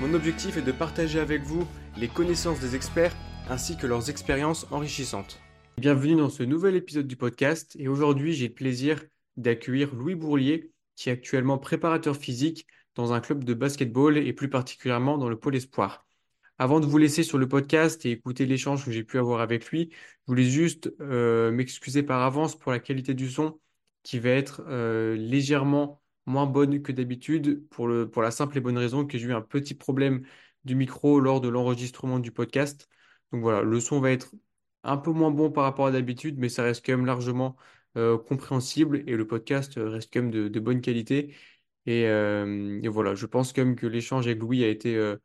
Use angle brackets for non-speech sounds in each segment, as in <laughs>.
Mon objectif est de partager avec vous les connaissances des experts ainsi que leurs expériences enrichissantes. Bienvenue dans ce nouvel épisode du podcast et aujourd'hui j'ai le plaisir d'accueillir Louis Bourlier qui est actuellement préparateur physique dans un club de basketball et plus particulièrement dans le pôle espoir. Avant de vous laisser sur le podcast et écouter l'échange que j'ai pu avoir avec lui, je voulais juste euh, m'excuser par avance pour la qualité du son qui va être euh, légèrement moins bonne que d'habitude pour, le, pour la simple et bonne raison que j'ai eu un petit problème du micro lors de l'enregistrement du podcast. Donc voilà, le son va être un peu moins bon par rapport à d'habitude, mais ça reste quand même largement euh, compréhensible et le podcast reste quand même de, bonne qualité. Euh, et, voilà, je pense quand même que l'échange avec Louis a été, euh,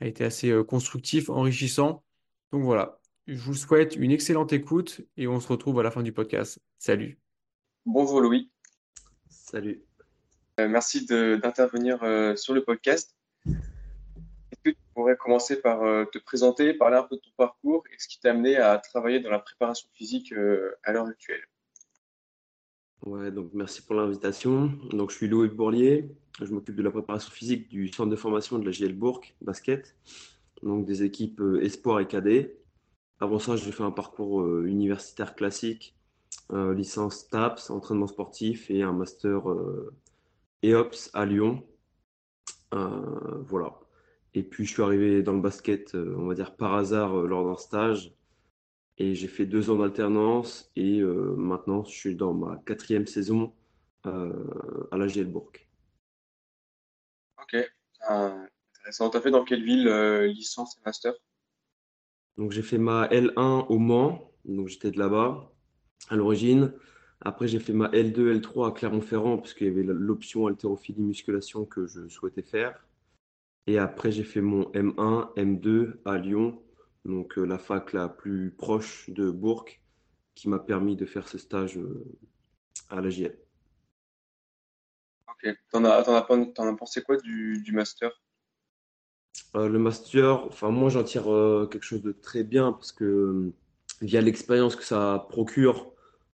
a été assez constructif, enrichissant. Donc voilà, je vous souhaite une excellente écoute et on se retrouve à la fin du podcast. Salut. Bonjour Louis. Salut. Euh, merci d'intervenir euh, sur le podcast. Est-ce que tu pourrais commencer par euh, te présenter, parler un peu de ton parcours et ce qui t'a amené à travailler dans la préparation physique à l'heure actuelle? Ouais, donc merci pour l'invitation. Donc je suis Louis Bourlier, je m'occupe de la préparation physique du centre de formation de la JL Bourg basket, donc des équipes espoir et cadet. Avant ça, j'ai fait un parcours universitaire classique, licence TAPS, entraînement sportif et un master EOPS à Lyon. Euh, voilà. Et puis je suis arrivé dans le basket, euh, on va dire par hasard, euh, lors d'un stage. Et j'ai fait deux ans d'alternance. Et maintenant, je suis dans ma quatrième saison à la Bourg. Ok, intéressant. Tu as fait dans quelle ville licence et master? Donc j'ai fait ma L1 au Mans, donc j'étais de là-bas à l'origine. Après, j'ai fait ma L2, L3 à Clermont-Ferrand, parce qu'il y avait l'option haltérophilie musculation que je souhaitais faire. Et après, j'ai fait mon M1, M2 à Lyon, donc euh, la fac la plus proche de Bourg, qui m'a permis de faire ce stage euh, à la JL. Ok. T'en as, as, pensé quoi du, master? Euh, Le master, enfin moi j'en tire quelque chose de très bien parce que via l'expérience que ça procure,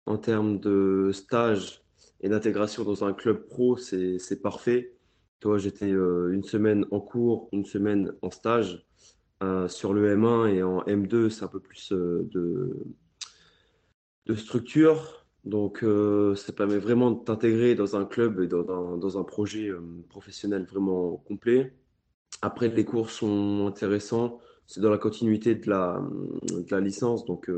en termes de stage et d'intégration dans un club pro, c'est parfait. Toi, j'étais euh, une semaine en cours, une semaine en stage. Euh, sur le M1 et en M2, c'est un peu plus euh, de, de structure. Donc, ça permet vraiment de t'intégrer dans un club et dans, dans un projet professionnel vraiment complet. Après, les cours sont intéressants. C'est dans la continuité de la, de la licence. Donc,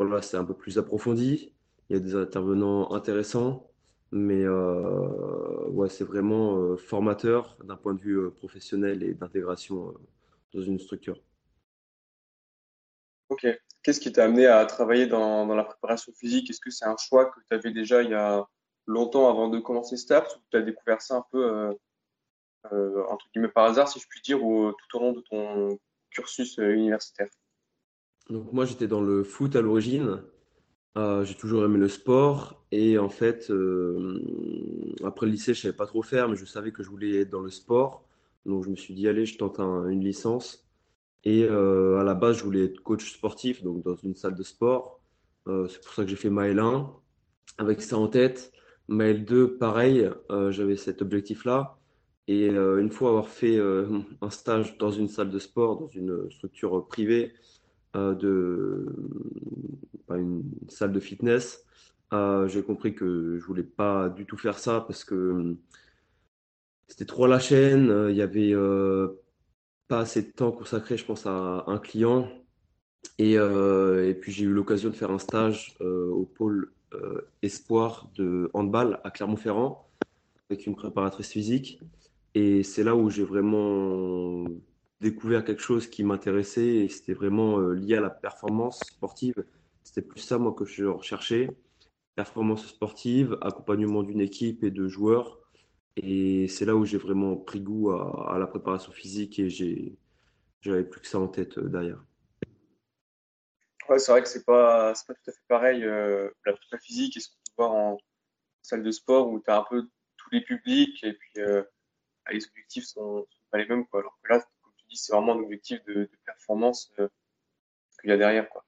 voilà, c'est un peu plus approfondi. Il y a des intervenants intéressants, mais euh, ouais, c'est vraiment euh, formateur d'un point de vue euh, professionnel et d'intégration dans une structure. Ok. Qu'est-ce qui t'a amené à travailler dans, la préparation physique? Est-ce que c'est un choix que tu avais déjà il y a longtemps avant de commencer STAPS ou tu as découvert ça un peu entre guillemets par hasard, si je puis dire, ou tout au long de ton cursus universitaire? Donc moi j'étais dans le foot à l'origine. Euh, j'ai toujours aimé le sport et en fait euh, après le lycée je savais pas trop faire mais je savais que je voulais être dans le sport. Donc je me suis dit allez je tente une licence et euh, à la base je voulais être coach sportif donc dans une salle de sport. c'est pour ça que j'ai fait ma L1 avec ça en tête. Ma L2 pareil j'avais cet objectif là et une fois avoir fait <laughs> un stage dans une salle de sport dans une structure privée de une salle de fitness. Euh, j'ai compris que je voulais pas du tout faire ça parce que euh, c'était trop la chaîne. Il y avait pas assez de temps consacré, je pense, à un client. Et puis j'ai eu l'occasion de faire un stage au pôle espoir de handball à Clermont-Ferrand avec une préparatrice physique. Et c'est là où j'ai vraiment découvert quelque chose qui m'intéressait et c'était vraiment euh, lié à la performance sportive. C'était plus ça, moi, que je recherchais. Performance sportive, accompagnement d'une équipe et de joueurs. Et c'est là où j'ai vraiment pris goût à, la préparation physique et j'avais plus que ça en tête derrière. Ouais, c'est vrai que c'est pas, pas tout à fait pareil la prépa physique et ce qu'on peut voir en salle de sport où tu as un peu tous les publics et puis les objectifs sont, sont pas les mêmes quoi. Alors que là, dis, c'est vraiment un objectif de, de performance qu'il y a derrière quoi.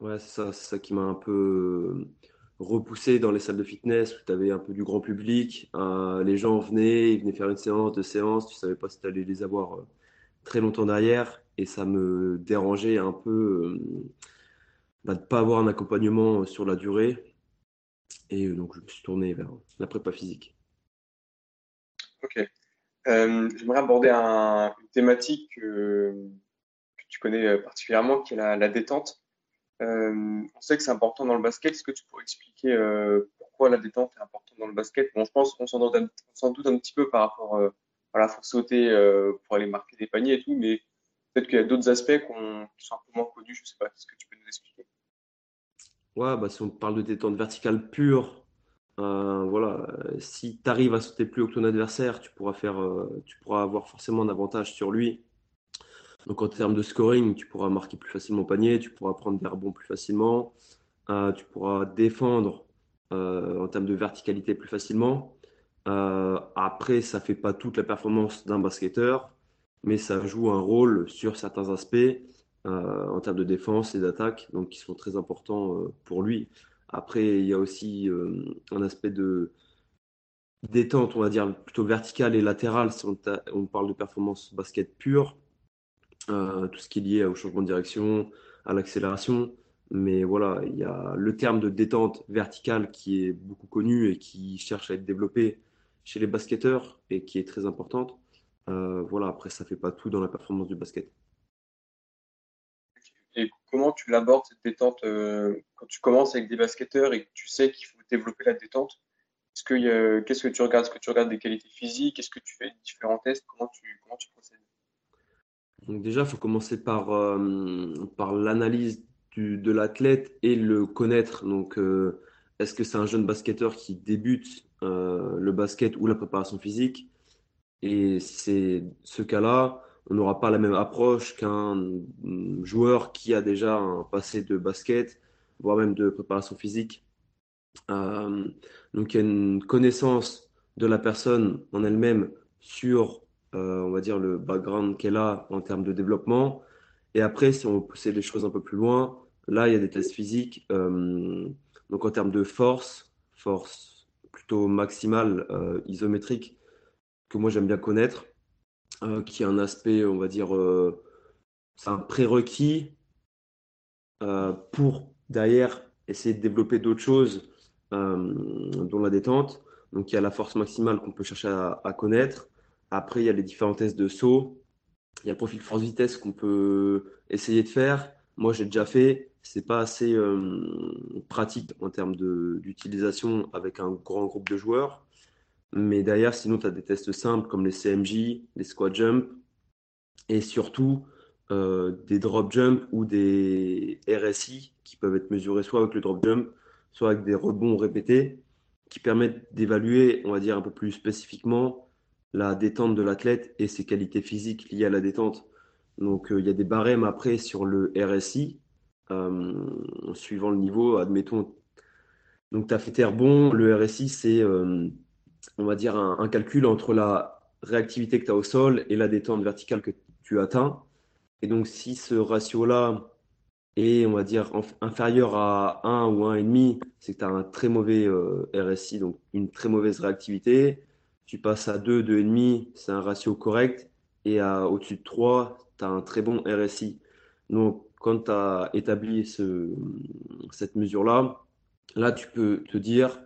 Ouais, c'est ça, ça qui m'a un peu repoussé dans les salles de fitness où tu avais un peu du grand public. Euh, les gens venaient, ils venaient faire une séance, deux séances, tu savais pas si tu allais les avoir euh, très longtemps derrière. Et ça me dérangeait un peu euh, bah, de ne pas avoir un accompagnement sur la durée. Et donc je me suis tourné vers la prépa physique. Ok. J'aimerais aborder une thématique que, tu connais particulièrement, qui est la détente. Euh, on sait que c'est important dans le basket. Est-ce que tu pourrais expliquer euh, pourquoi la détente est importante dans le basket? Bon, je pense qu'on s'en doute, un petit peu par rapport euh, à la force sauter pour aller marquer des paniers et tout, mais peut-être qu'il y a d'autres aspects qui sont un peu moins connus. Je ne sais pas. Est-ce que tu peux nous expliquer? Ouais, bah, si on parle de détente verticale pure, voilà, si tu arrives à sauter plus haut que ton adversaire, tu pourras, faire, tu pourras avoir forcément un avantage sur lui donc en termes de scoring, tu pourras marquer plus facilement au panier, tu pourras prendre des rebonds plus facilement, euh, tu pourras défendre euh, en termes de verticalité plus facilement. Euh, après, ça fait pas toute la performance d'un basketteur, mais ça joue un rôle sur certains aspects en termes de défense et d'attaque, donc qui sont très importants pour lui. Après, il y a aussi un aspect de détente, on va dire plutôt verticale et latérale si on, on parle de performance basket pure euh, tout ce qui est lié au changement de direction, à l'accélération. Mais voilà, il y a le terme de détente verticale qui est beaucoup connu et qui cherche à être développé chez les basketteurs et qui est très importante. Euh, voilà, après, ça ne fait pas tout dans la performance du basket. Comment tu l'abordes cette détente euh, quand tu commences avec des basketteurs et que tu sais qu'il faut développer la détente Qu'est-ce que tu regardes? Est-ce que tu regardes des qualités physiques? Est-ce que tu fais différents tests? Comment tu, comment tu procèdes? Donc déjà, il faut commencer par, euh, par l'analyse de l'athlète et le connaître. Donc, euh, est-ce que c'est un jeune basketteur qui débute euh, le basket ou la préparation physique? Et c'est ce cas-là, on n'aura pas la même approche qu'un joueur qui a déjà un passé de basket, voire même de préparation physique. donc, il y a une connaissance de la personne en elle-même sur euh, on va dire, le background qu'elle a en termes de développement. Et après, si on pousse les choses un peu plus loin, là, il y a des tests physiques. Euh, donc, en termes de force, force plutôt maximale, euh, isométrique, que moi j'aime bien connaître, qui a un aspect, on va dire, c'est un prérequis pour derrière essayer de développer d'autres choses, dont la détente. Donc, il y a la force maximale qu'on peut chercher à connaître. Après, il y a les différents tests de saut. Il y a le profil force-vitesse qu'on peut essayer de faire. Moi, j'ai déjà fait. C'est pas assez euh, pratique en termes d'utilisation avec un grand groupe de joueurs. Mais derrière, sinon, tu as des tests simples comme les CMJ, les squat jump et surtout euh, des drop jump ou des RSI qui peuvent être mesurés soit avec le drop jump, soit avec des rebonds répétés qui permettent d'évaluer, on va dire, un peu plus spécifiquement la détente de l'athlète et ses qualités physiques liées à la détente. Donc euh, il y a des barèmes après sur le RSI, euh, suivant le niveau, admettons. Donc tu as fait terre bon, le RSI c'est, euh, on va dire, un, calcul entre la réactivité que tu as au sol et la détente verticale que tu atteins. Et donc si ce ratio-là est, on va dire, inférieur à 1 ou 1,5, c'est que tu as un très mauvais RSI, donc une très mauvaise réactivité tu passes à 2, 2,5, c'est un ratio correct. Et à au-dessus de 3, tu as un très bon RSI. Donc, quand tu as établi ce, cette mesure-là, là, tu peux te dire,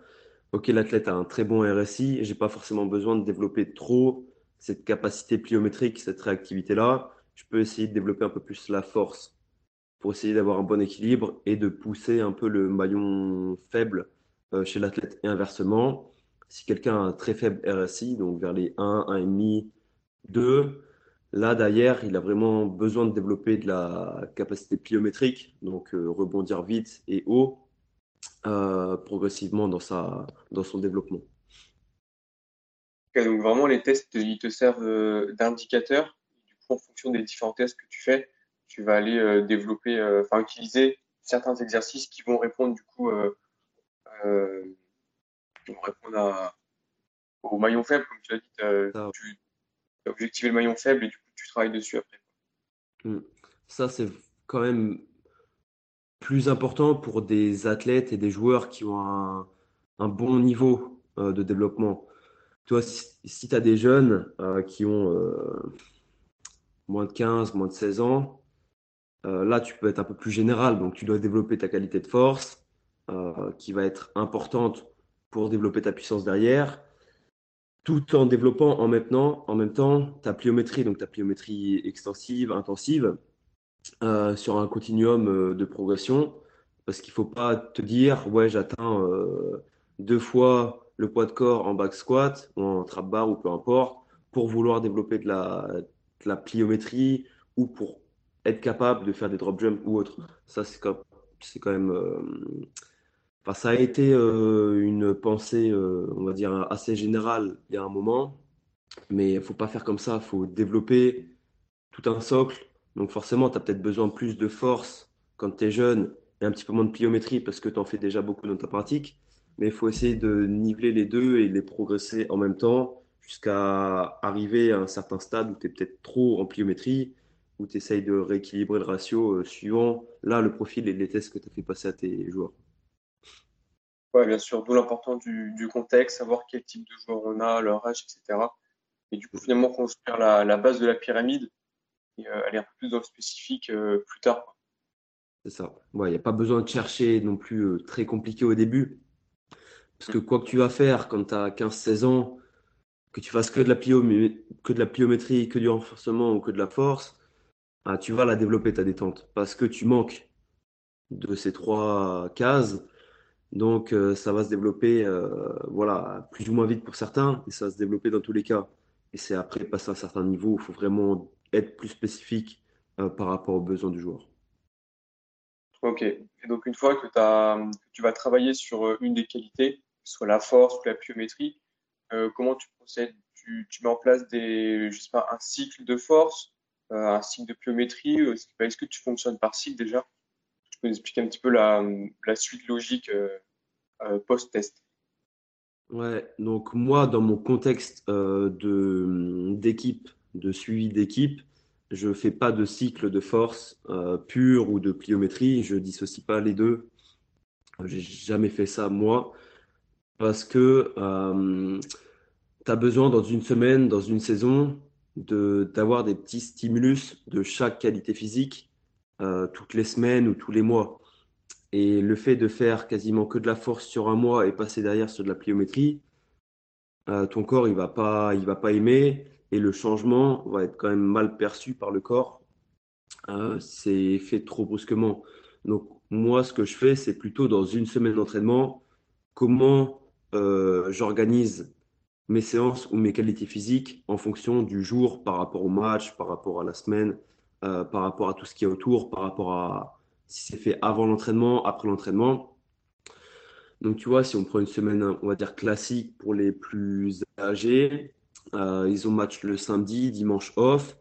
OK, l'athlète a un très bon RSI, j'ai pas forcément besoin de développer trop cette capacité pliométrique, cette réactivité-là. Je peux essayer de développer un peu plus la force pour essayer d'avoir un bon équilibre et de pousser un peu le maillon faible euh, chez l'athlète. Et inversement, si quelqu'un a un très faible RSI, donc vers les 1, 1,5, 2, là derrière, il a vraiment besoin de développer de la capacité pliométrique, donc euh, rebondir vite et haut, euh, progressivement dans, sa, dans son développement. donc vraiment, les tests, ils te servent euh, d'indicateur. Du coup, en fonction des différents tests que tu fais, tu vas aller développer, enfin, utiliser certains exercices qui vont répondre du coup, qui vont répondre à, au maillon faible, comme tu l'as dit, tu as objectivé le maillon faible et du coup, tu travailles dessus après. Hmm. Ça, c'est quand même plus important pour des athlètes et des joueurs qui ont un, bon niveau euh, de développement. Toi, si, tu as des jeunes euh, qui ont euh, moins de 15, moins de 16 ans, là, tu peux être un peu plus général. Donc, tu dois développer ta qualité de force, qui va être importante pour développer ta puissance derrière, tout en développant en temps, en même temps ta pliométrie, donc ta pliométrie extensive, intensive, euh, sur un continuum euh, de progression. Parce qu'il ne faut pas te dire, ouais, j'atteins euh, deux fois le poids de corps en back squat ou en trap bar ou peu importe, pour vouloir développer de la, pliométrie ou pour être capable de faire des drop jumps ou autre. Ça, c'est quand, quand même ça a été une pensée, on va dire, assez générale il y a un moment, mais il ne faut pas faire comme ça, il faut développer tout un socle. Donc forcément, tu as peut-être besoin de plus de force quand tu es jeune et un petit peu moins de pliométrie parce que tu en fais déjà beaucoup dans ta pratique, mais il faut essayer de niveler les deux et les progresser en même temps jusqu'à arriver à un certain stade où tu es peut-être trop en pliométrie, où tu essayes de rééquilibrer le ratio euh, suivant là le profil et les tests que tu as fait passer à tes joueurs. Oui, bien sûr, d'où l'importance du, contexte, savoir quel type de joueur on a, leur âge, etc. Et du coup, finalement, construire la, la base de la pyramide et euh, aller un peu plus dans le spécifique euh, plus tard. C'est ça. Il n'y a pas besoin de chercher non plus euh, très compliqué au début. Parce que quoi que tu vas faire quand tu as 15-16 ans, que tu fasses que de, la que de la pliométrie, que du renforcement ou que de la force, ah, tu vas la développer ta détente. Parce que tu manques de ces trois cases donc, euh, ça va se développer, euh, voilà, plus ou moins vite pour certains, et ça va se développer dans tous les cas. Et c'est après passer à un certain niveau, il faut vraiment être plus spécifique euh, par rapport aux besoins du joueur. Ok. Et donc, une fois que, tu vas travailler sur une des qualités, soit la force ou la pliométrie, comment tu procèdes? Tu, mets en place des, je sais pas, un cycle de force, un cycle de pliométrie Est-ce que tu fonctionnes par cycle déjà? Tu peux expliquer un petit peu la, suite logique euh, euh, post-test Ouais, donc moi, dans mon contexte euh, d'équipe, de suivi d'équipe, je ne fais pas de cycle de force pure ou de pliométrie, je dissocie pas les deux. J'ai jamais fait ça moi, parce que tu as besoin dans une semaine, dans une saison, d'avoir des petits stimulus de chaque qualité physique euh, toutes les semaines ou tous les mois. Et le fait de faire quasiment que de la force sur un mois et passer derrière sur de la pliométrie, euh, ton corps il va pas, il va pas aimer et le changement va être quand même mal perçu par le corps. Euh, c'est fait trop brusquement. Donc moi, ce que je fais, c'est plutôt dans une semaine d'entraînement, comment j'organise mes séances ou mes qualités physiques en fonction du jour par rapport au match, par rapport à la semaine, euh, par rapport à tout ce qui est autour, par rapport à si c'est fait avant l'entraînement, après l'entraînement. Donc, tu vois, si on prend une semaine, on va dire classique pour les plus âgés, euh, ils ont match le samedi, dimanche off.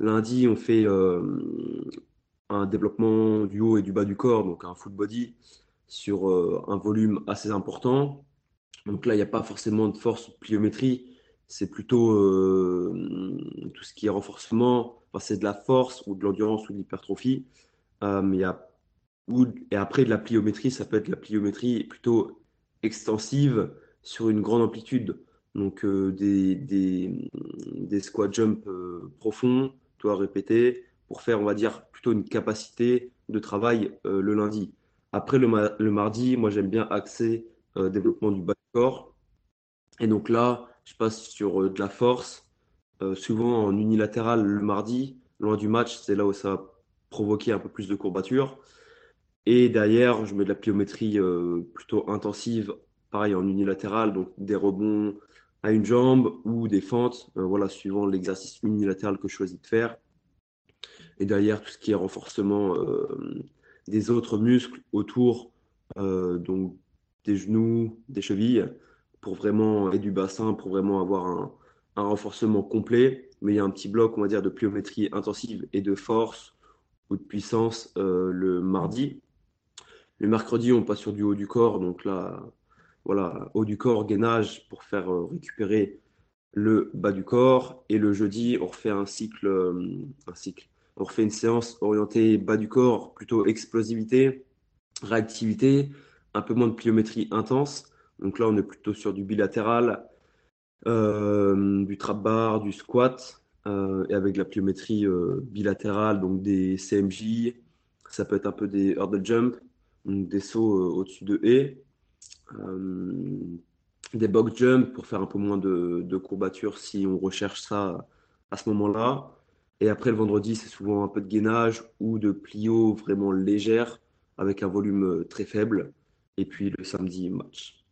Lundi, on fait euh, un développement du haut et du bas du corps, donc un full body sur un volume assez important. Donc là, il n'y a pas forcément de force ou de pliométrie, c'est plutôt tout ce qui est renforcement, c'est de la force ou de l'endurance ou de l'hypertrophie. Euh, y et après, de la pliométrie, ça peut être la pliométrie plutôt extensive sur une grande amplitude. Donc, euh, des, des, des squat jump euh, profonds, toi répéter, pour faire, on va dire, plutôt une capacité de travail euh, le lundi. Après, le, le mardi, moi, j'aime bien axer développement du bas du corps. Et donc là, je passe sur de la force, souvent en unilatéral le mardi, loin du match, c'est là où ça va provoquer un peu plus de courbature. Et derrière, je mets de la pliométrie plutôt intensive, pareil en unilatéral, donc des rebonds à une jambe ou des fentes, euh, voilà, suivant l'exercice unilatéral que je choisis de faire. Et derrière, tout ce qui est renforcement des autres muscles autour, donc des genoux, des chevilles, pour vraiment, et du bassin, pour vraiment avoir un, un renforcement complet, mais il y a un petit bloc, on va dire, de pliométrie intensive et de force ou de puissance le mardi. Le mercredi, on passe sur du haut du corps, donc là, voilà, haut du corps, gainage pour faire récupérer le bas du corps. Et le jeudi, on refait un cycle, un cycle. On refait une séance orientée bas du corps, plutôt explosivité, réactivité, un peu moins de pliométrie intense. Donc là, on est plutôt sur du bilatéral, euh, du trap bar, du squat, euh, et avec de la pliométrie euh, bilatérale, donc des CMJ, ça peut être un peu des hurdle jump, donc des sauts au-dessus de et, des box jump pour faire un peu moins de, de courbature si on recherche ça à ce moment-là. Et après, le vendredi, c'est souvent un peu de gainage ou de plio vraiment légère avec un volume très faible. Et puis le samedi, match.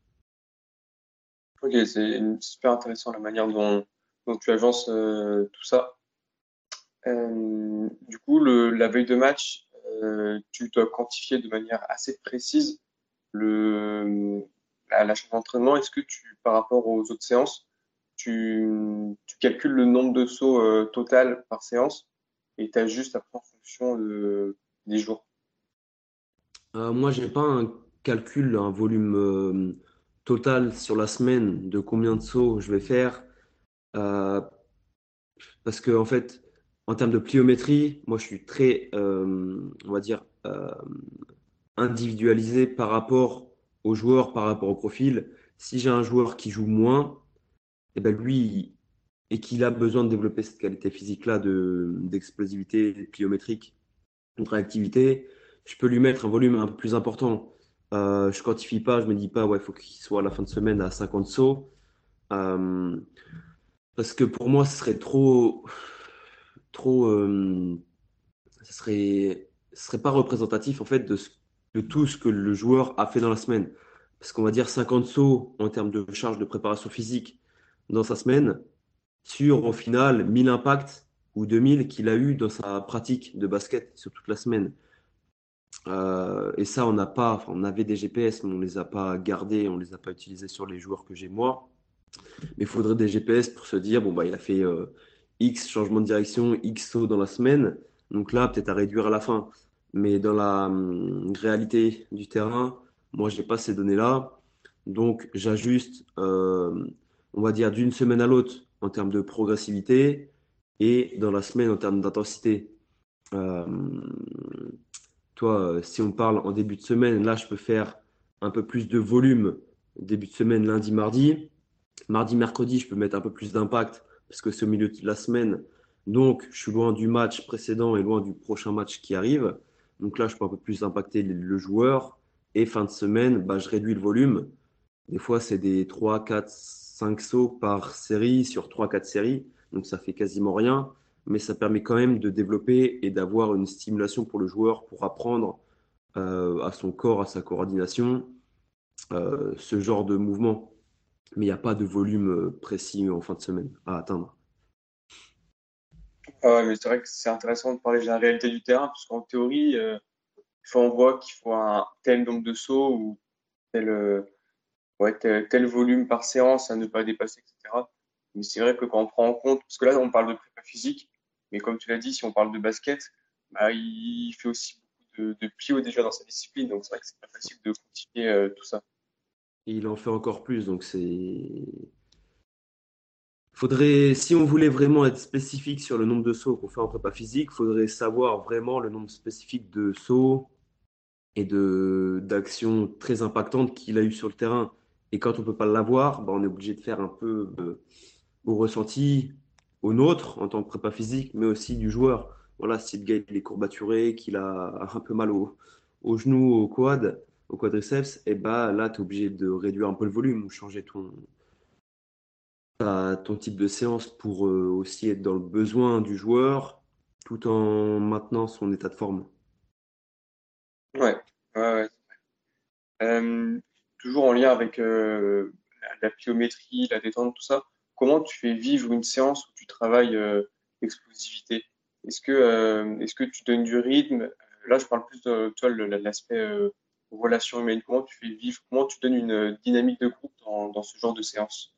Ok, c'est super intéressant la manière dont, tu agences euh, tout ça. Euh, du coup, la veille de match, euh, tu dois quantifier de manière assez précise le, la, charge d'entraînement. Est-ce que tu, par rapport aux autres séances, tu, calcules le nombre de sauts total par séance et tu ajustes après en fonction de, des jours? Moi, j'ai pas un calcul, un volume total sur la semaine de combien de sauts je vais faire. Euh, parce que, en fait, en termes de pliométrie, moi, je suis très, euh, on va dire, euh, individualisé par rapport aux joueurs, par rapport au profil. Si j'ai un joueur qui joue moins, et eh ben lui, et qu'il a besoin de développer cette qualité physique-là d'explosivité pliométrique, de réactivité, je peux lui mettre un volume un peu plus important. Euh, je quantifie pas, je me dis pas, ouais, faut qu'il soit à la fin de semaine à 50 sauts. Euh, parce que pour moi, ce serait trop. trop euh, ce serait, ce serait pas représentatif en fait de, de tout ce que le joueur a fait dans la semaine. Parce qu'on va dire 50 sauts en termes de charge de préparation physique dans sa semaine, sur au final 1000 impacts ou 2000 qu'il a eu dans sa pratique de basket sur toute la semaine. Euh, et ça, on n'a pas, on avait des GPS, mais on ne les a pas gardés, on ne les a pas utilisés sur les joueurs que j'ai moi. Mais il faudrait des GPS pour se dire, bon, bah, il a fait euh, X changement de direction, X saut dans la semaine. Donc là, peut-être à réduire à la fin. Mais dans la hum, réalité du terrain, moi, je n'ai pas ces données-là. Donc, j'ajuste, euh, on va dire, d'une semaine à l'autre en termes de progressivité et dans la semaine en termes d'intensité. Toi, euh, si on parle en début de semaine, là, je peux faire un peu plus de volume début de semaine, lundi, mardi. Mardi, mercredi, je peux mettre un peu plus d'impact parce que c'est au milieu de la semaine. Donc, je suis loin du match précédent et loin du prochain match qui arrive. Donc là, je peux un peu plus impacter le joueur. Et fin de semaine, bah, je réduis le volume. Des fois, c'est des 3, 4, 5 sauts par série sur 3, 4 séries. Donc, ça fait quasiment rien mais ça permet quand même de développer et d'avoir une stimulation pour le joueur pour apprendre euh, à son corps, à sa coordination, euh, ce genre de mouvement. Mais il n'y a pas de volume euh, précis en fin de semaine à atteindre. Ah mais c'est vrai que c'est intéressant de parler de la réalité du terrain, parce qu'en théorie, on voit qu'il faut un tel nombre de sauts ou tel, ouais, tel, volume par séance à ne pas dépasser, etc. Mais c'est vrai que quand on prend en compte, parce que là, on parle de prépa physique, mais comme tu l'as dit, si on parle de basket, bah, il fait aussi beaucoup de, de déjà dans sa discipline. Donc c'est vrai que c'est pas facile de quantifier euh, tout ça. il en fait encore plus. Donc c'est. Faudrait, si on voulait vraiment être spécifique sur le nombre de sauts qu'on fait en prépa physique, il faudrait savoir vraiment le nombre spécifique de sauts et d'actions très impactantes qu'il a eu sur le terrain. Et quand on peut pas l'avoir, bah, on est obligé de faire un peu euh, au ressenti, au nôtre en tant que prépa physique, mais aussi du joueur. Voilà, si le gars est courbaturé, qu'il a <laughs> un peu mal au, au genou, au quadriceps, et eh bah là, tu es obligé de réduire un peu le volume ou changer ton, ton type de séance pour euh, aussi être dans le besoin du joueur tout en maintenant son état de forme? Ouais, ouais, ouais. Euh, toujours en lien avec euh, la pliométrie, la détente, tout ça comment tu fais vivre une séance où tu travailles euh, Est-ce que, tu donnes du rythme? Là, je parle plus de toi, l'aspect relation humaine. Comment tu fais vivre? Comment tu donnes une dynamique de groupe dans, ce genre de séance?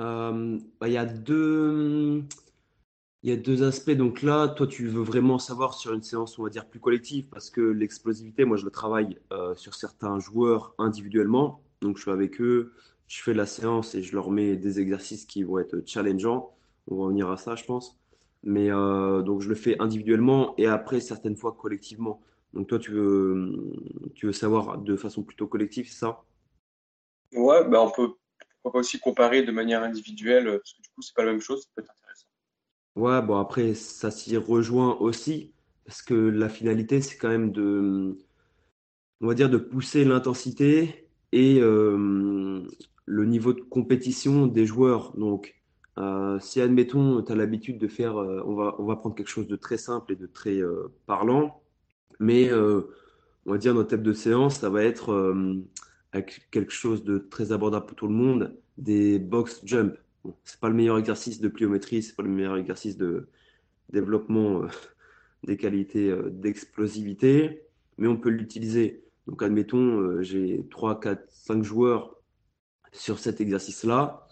Euh, bah, il y a deux, y a deux aspects. Donc là, toi, tu veux vraiment savoir sur une séance, on va dire, plus collective, parce que l'explosivité, moi, je le travaille euh, sur certains joueurs individuellement. Donc, je suis avec eux, je fais la séance et je leur mets des exercices qui vont être challengeants. On va revenir à ça, je pense. Mais euh, donc, je le fais individuellement et après, certaines fois, collectivement. Donc, toi, tu veux, tu veux savoir de façon plutôt collective, c'est ça? Ouais, bah on peut pourquoi pas aussi comparer de manière individuelle, parce que du coup, c'est pas la même chose, ça peut être intéressant. Ouais, bon, après, ça s'y rejoint aussi, parce que la finalité, c'est quand même de, on va dire, de pousser l'intensité et euh, le niveau de compétition des joueurs. Donc, euh, si admettons, tu as l'habitude de faire, euh, on va, on va prendre quelque chose de très simple et de très euh, parlant, mais euh, on va dire notre thème de séance, ça va être euh, avec quelque chose de très abordable pour tout le monde, des box jump. Bon, c'est pas le meilleur exercice de pliométrie, c'est pas le meilleur exercice de développement euh, <laughs> des qualités euh, d'explosivité, mais on peut l'utiliser. Donc, admettons, euh, j'ai 3, 4, 5 joueurs sur cet exercice-là,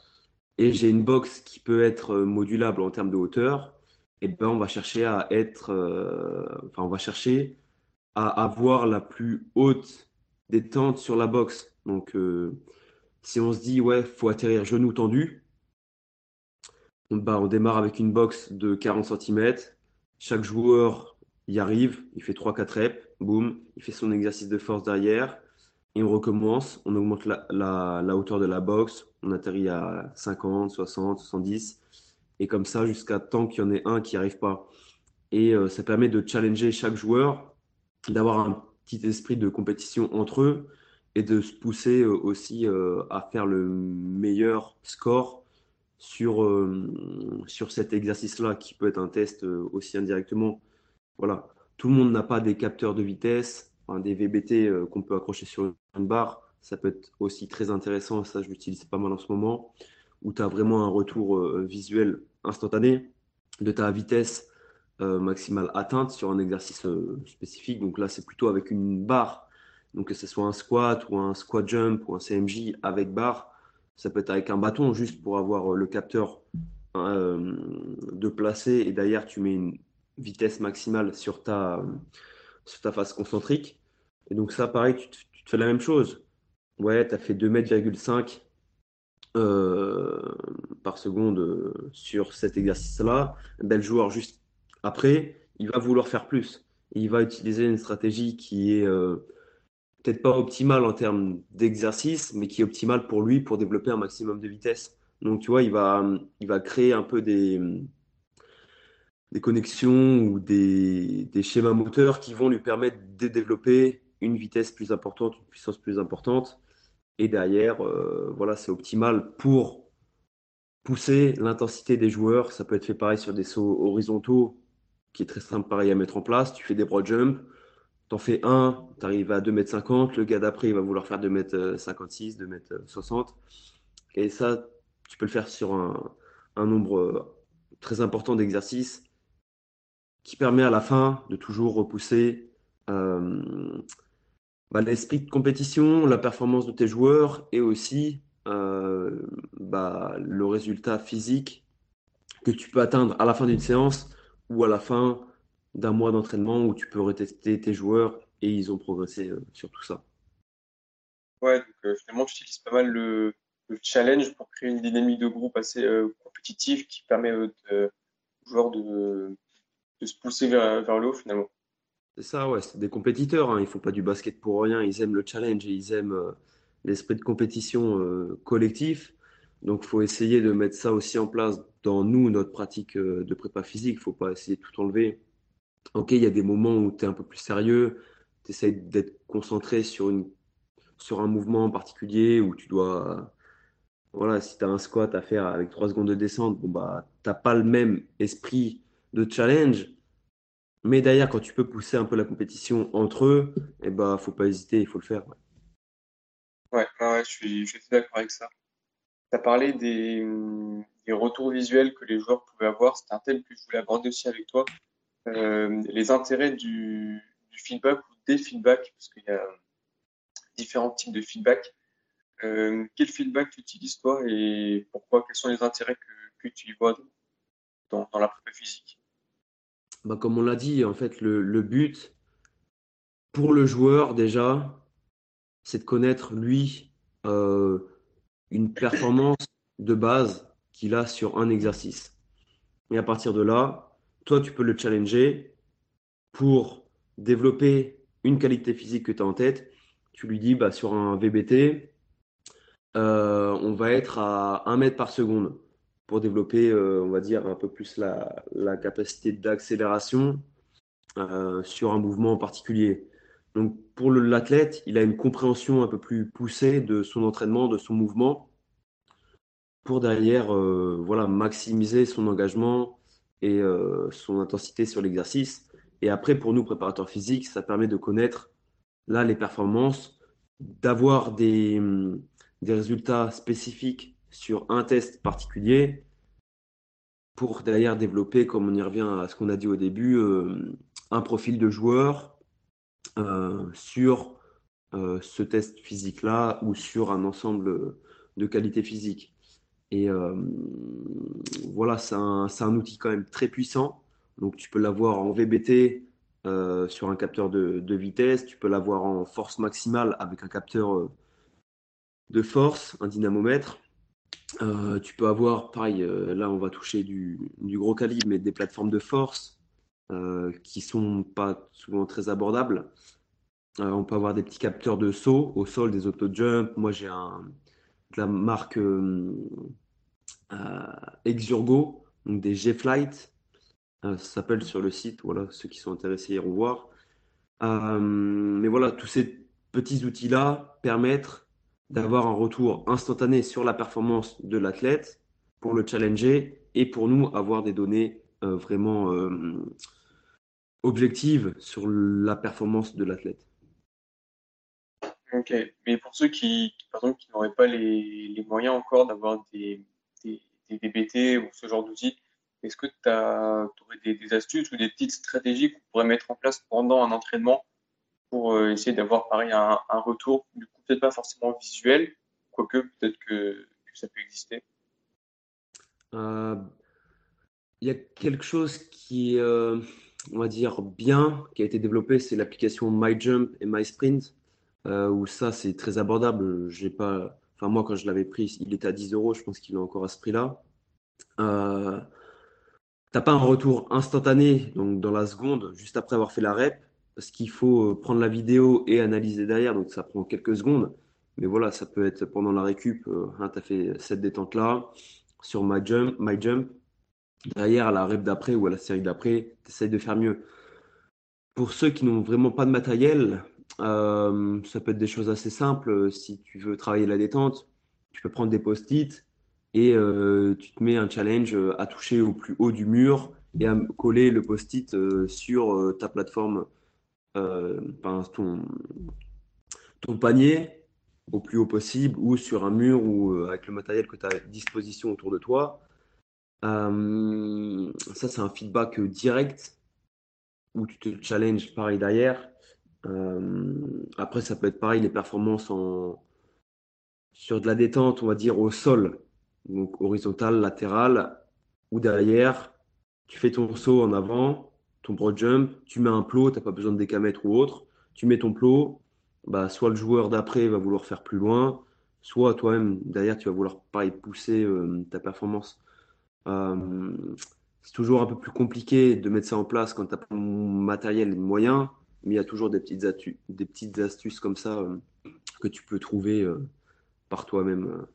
et j'ai une box qui peut être modulable en termes de hauteur, et ben on va chercher à être, enfin, on va chercher à avoir la plus haute détente sur la box. Donc, euh, si on se dit, ouais, faut atterrir genou tendu, on, bah, on démarre avec une box de 40 centimètres. Chaque joueur y arrive, il fait 3-4 reps, boum, il fait son exercice de force derrière, et on recommence, on augmente la hauteur de la box, on atterrit à 50, 60, 70, et comme ça jusqu'à tant qu'il y en ait un qui n'y arrive pas. Et euh, ça permet de challenger chaque joueur, d'avoir un petit esprit de compétition entre eux, et de se pousser euh, aussi euh, à faire le meilleur score sur, euh, sur cet exercice-là, qui peut être un test aussi indirectement. Voilà. Tout le monde n'a pas des capteurs de vitesse, des VBT qu'on peut accrocher sur une barre. Ça peut être aussi très intéressant, ça je l'utilise pas mal en ce moment, où tu as vraiment un retour visuel instantané de ta vitesse maximale atteinte sur un exercice spécifique. Donc là, c'est plutôt avec une barre. Donc que ce soit un squat ou un squat jump ou un CMJ avec barre, ça peut être avec un bâton juste pour avoir euh, le capteur euh, de placer et derrière tu mets une vitesse maximale sur ta, sur ta face concentrique. Et donc ça, pareil, tu te, fais la même chose. Ouais, tu as fait 2,5 m euh, par seconde euh, sur cet exercice-là. Ben, le joueur, juste après, il va vouloir faire plus. Il va utiliser une stratégie qui est euh, peut-être pas optimale en termes d'exercice, mais qui est optimale pour lui pour développer un maximum de vitesse. Donc, tu vois, il va, il va créer un peu des, des connexions ou des, des schémas moteurs qui vont lui permettre de développer une vitesse plus importante, une puissance plus importante. Et derrière, euh, voilà, c'est optimal pour pousser l'intensité des joueurs. Ça peut être fait pareil sur des sauts horizontaux, qui est très simple pareil à mettre en place. Tu fais des broad jumps, t'en fais un, tu arrives à 2m50, le gars d'après il va vouloir faire 2m56, 2m60. Et ça, tu peux le faire sur un, nombre euh, très important d'exercices qui permet à la fin de toujours repousser euh, bah, l'esprit de compétition, la performance de tes joueurs et aussi euh, bah, le résultat physique que tu peux atteindre à la fin d'une séance ou à la fin d'un mois d'entraînement où tu peux retester tes joueurs et ils ont progressé euh, sur tout ça. Ouais, donc euh, finalement, tu utilises pas mal le, le challenge pour créer une dynamique de groupe assez euh, compétitive qui permet de- aux joueurs de, de se pousser vers, vers le haut finalement. C'est ça, ouais, c'est des compétiteurs, hein, ils font pas du basket pour rien, ils aiment le challenge et ils aiment euh, l'esprit de compétition euh, collectif. Donc, il faut essayer de mettre ça aussi en place dans nous, notre pratique euh, de prépa physique. Il faut pas essayer de tout enlever. Ok, il y a des moments où tu es un peu plus sérieux, tu essaies d'être concentré sur une, sur un mouvement en particulier où tu dois, voilà, si tu as un squat à faire avec 3 secondes de descente, bon, bah, t'as pas le même esprit de challenge. Mais derrière, quand tu peux pousser un peu la compétition entre eux, eh ben, faut pas hésiter, il faut le faire. ouais. Ouais, je suis, je d'accord avec ça. Tu as parlé des, des retours visuels que les joueurs pouvaient avoir. C'était un thème que je voulais aborder aussi avec toi. Euh, les intérêts du, feedback ou des feedbacks, parce qu'il y a différents types de feedback. quel feedback tu utilises toi et pourquoi? Quels sont les intérêts que, tu y vois dans, la prépa physique? Bah, Comme on l'a dit, en fait, le, but pour le joueur déjà, c'est de connaître lui une performance de base qu'il a sur un exercice. Et à partir de là, toi, tu peux le challenger pour développer une qualité physique que tu as en tête. Tu lui dis, bah, sur un VBT, euh, on va être à 1 mètre par seconde pour développer, euh, on va dire, un peu plus la, capacité d'accélération euh, sur un mouvement en particulier. Donc, pour l'athlète, il a une compréhension un peu plus poussée de son entraînement, de son mouvement, pour derrière voilà, maximiser son engagement et son intensité sur l'exercice. Et après, pour nous, préparateurs physiques, ça permet de connaître là les performances, d'avoir des, des résultats spécifiques sur un test particulier pour derrière développer, comme on y revient à ce qu'on a dit au début, euh, un profil de joueur euh, sur euh, ce test physique-là ou sur un ensemble de qualités physiques. Et voilà, c'est un, outil quand même très puissant. Donc tu peux l'avoir en VBT sur un capteur de, de vitesse, tu peux l'avoir en force maximale avec un capteur de force, un dynamomètre. Euh, tu peux avoir, pareil, euh, là on va toucher du, gros calibre, mais des plateformes de force euh, qui sont pas souvent très abordables. on peut avoir des petits capteurs de saut au sol, des auto-jump. Moi j'ai un, de la marque Exurgo, donc des G-Flight. ça s'appelle sur le site, voilà, ceux qui sont intéressés iront voir. mais voilà, tous ces petits outils-là permettent d'avoir un retour instantané sur la performance de l'athlète pour le challenger et pour nous avoir des données euh, vraiment euh, objectives sur la performance de l'athlète. Ok, mais pour ceux qui, qui n'auraient pas les, moyens encore d'avoir des, des, DBT ou ce genre d'outils, est-ce que tu aurais des, des, astuces ou des petites stratégies qu'on pourrait mettre en place pendant un entraînement pour euh, essayer d'avoir pareil un, retour, du coup peut-être pas forcément visuel, quoique peut-être que, ça peut exister? Euh, il y a quelque chose qui euh, on va dire, bien, qui a été développé, c'est l'application MyJump et MySprint, où ça c'est très abordable. J'ai pas, moi quand je l'avais pris, il était à 10 euros, je pense qu'il est encore à ce prix-là. Euh, T'as pas un retour instantané, donc dans la seconde, juste après avoir fait la rep, parce qu'il faut euh, prendre la vidéo et analyser derrière, donc ça prend quelques secondes. Mais voilà, ça peut être pendant la récup, euh, hein, tu as fait cette détente-là, sur My Jump, My Jump. Derrière, à la rep d'après ou à la série d'après, tu essayes de faire mieux. Pour ceux qui n'ont vraiment pas de matériel, euh, ça peut être des choses assez simples. Si tu veux travailler la détente, tu peux prendre des post-it et tu te mets un challenge à toucher au plus haut du mur et à coller le post-it sur ta plateforme euh, ton, ton panier au plus haut possible ou sur un mur ou euh, avec le matériel que tu as à disposition autour de toi. Euh, ça, c'est un feedback direct où tu te challenges pareil derrière. Après, ça peut être pareil, les performances sur de la détente, on va dire au sol, donc horizontal, latéral, ou derrière, tu fais ton saut en avant, ton broad jump, tu mets un plot, tu n'as pas besoin de décamètre ou autre, tu mets ton plot, bah, soit le joueur d'après va vouloir faire plus loin, soit toi-même, derrière, tu vas vouloir pareil, pousser euh, ta performance. Euh, c'est toujours un peu plus compliqué de mettre ça en place quand tu n'as pas de matériel moyen, mais il y a toujours des petites, des petites astuces comme ça euh, que tu peux trouver par toi-même.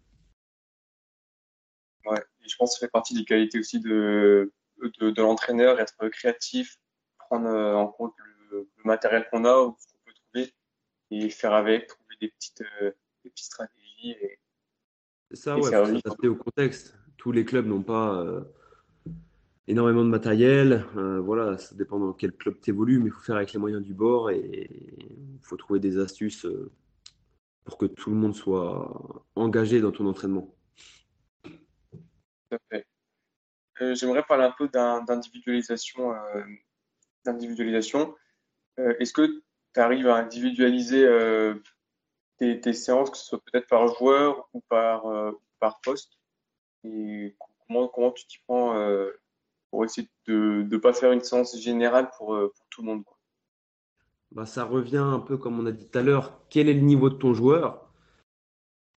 Ouais, je pense que ça fait partie des qualités aussi de, de, l'entraîneur, être créatif, prendre euh, en compte le, matériel qu'on a ou ce qu'on peut trouver et faire avec, trouver des petites, euh, des petites stratégies. Et, C'est ça, ouais, s'adapter au contexte. Tous les clubs n'ont pas euh, énormément de matériel. voilà, ça dépend dans quel club tu évolues, mais il faut faire avec les moyens du bord et il faut trouver des astuces pour que tout le monde soit engagé dans ton entraînement. Euh, j'aimerais parler un peu d'individualisation. Euh. Euh, est-ce que tu arrives à individualiser tes, séances, que ce soit peut-être par joueur ou par, par poste? Et comment, comment tu t'y prends pour essayer de ne pas faire une séance générale pour, pour tout le monde Bah, ça revient un peu comme on a dit tout à l'heure. Quel est le niveau de ton joueur?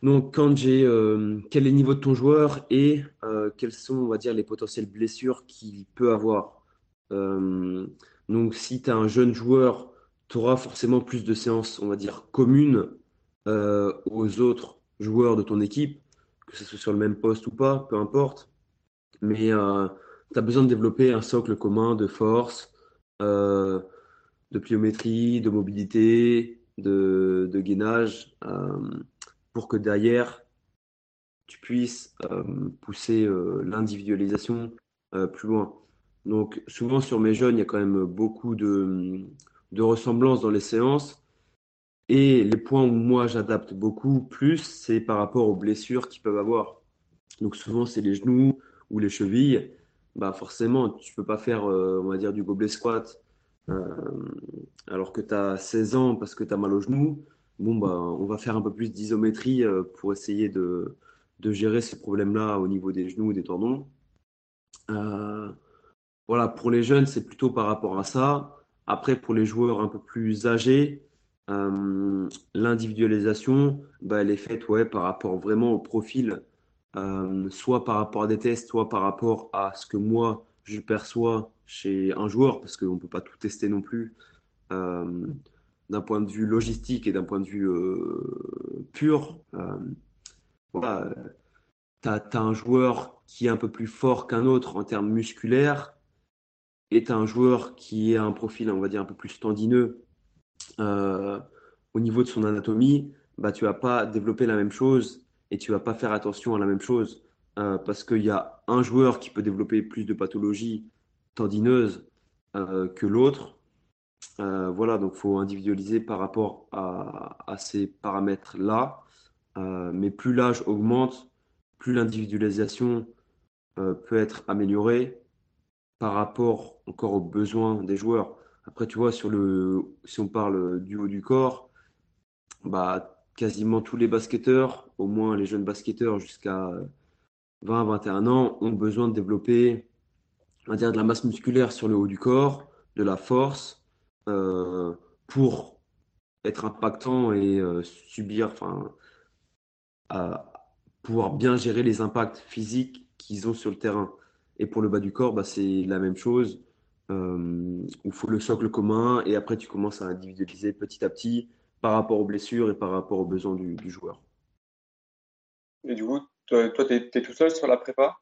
Donc, quand j'ai euh, quel est le niveau de ton joueur et euh, quelles sont, on va dire, les potentielles blessures qu'il peut avoir? Euh, donc, si tu as un jeune joueur, tu auras forcément plus de séances, on va dire, communes aux autres joueurs de ton équipe, que ce soit sur le même poste ou pas, peu importe. Mais tu as besoin de développer un socle commun de force, de pliométrie, de mobilité, de, gainage pour que derrière, tu puisses euh, pousser euh, l'individualisation euh, plus loin. Donc souvent sur mes jeunes, il y a quand même beaucoup de, de ressemblances dans les séances. Et les points où moi j'adapte beaucoup plus, c'est par rapport aux blessures qu'ils peuvent avoir. Donc souvent c'est les genoux ou les chevilles. Bah forcément, tu peux pas faire, on va dire, du gobelet squat alors que tu as 16 ans parce que tu as mal aux genoux bon, bah, on va faire un peu plus d'isométrie euh, pour essayer de, gérer ces problèmes-là au niveau des genoux, des tendons. Euh, voilà, pour les jeunes, c'est plutôt par rapport à ça. Après, pour les joueurs un peu plus âgés, euh, l'individualisation, bah, elle est faite ouais, par rapport vraiment au profil, soit par rapport à des tests, soit par rapport à ce que moi, je perçois chez un joueur, parce qu'on ne peut pas tout tester non plus d'un point de vue logistique et d'un point de vue euh, pur, euh, tu as, un joueur qui est un peu plus fort qu'un autre en termes musculaires et tu as un joueur qui a un profil, on va dire, un peu plus tendineux euh, au niveau de son anatomie, bah, tu vas pas développer la même chose et tu vas pas faire attention à la même chose parce qu'il y a un joueur qui peut développer plus de pathologies tendineuses que l'autre euh, voilà, donc faut individualiser par rapport à, ces paramètres-là. Euh, mais plus l'âge augmente, plus l'individualisation euh, peut être améliorée par rapport encore aux besoins des joueurs. Après, tu vois, sur le, si on parle du haut du corps, bah, quasiment tous les basketteurs, au moins les jeunes basketteurs jusqu'à 20-21 ans, ont besoin de développer on va dire, de la masse musculaire sur le haut du corps, de la force, euh, pour être impactant et euh, subir, enfin, pouvoir bien gérer les impacts physiques qu'ils ont sur le terrain. Et pour le bas du corps, bah, c'est la même chose. Euh, il faut le socle commun et après tu commences à individualiser petit à petit par rapport aux blessures et par rapport aux besoins du, joueur. Et du coup, toi, tu es, tout seul sur la prépa?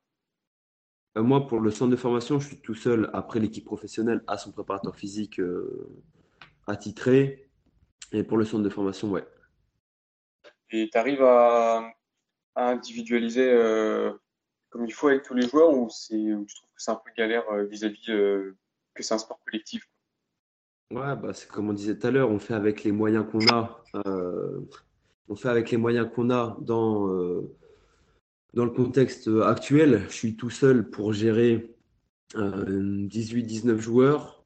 Euh, moi, pour le centre de formation, je suis tout seul. Après, l'équipe professionnelle a son préparateur physique euh, attitré. Et pour le centre de formation, ouais. Et tu arrives à, individualiser euh, comme il faut avec tous les joueurs ou, c'est, tu trouves que c'est un peu galère vis-à-vis que c'est un sport collectif Ouais, bah, c'est comme on disait tout à l'heure, on fait avec les moyens qu'on a. on fait avec les moyens qu'on a dans dans le contexte actuel, je suis tout seul pour gérer 18-19 euh, joueurs.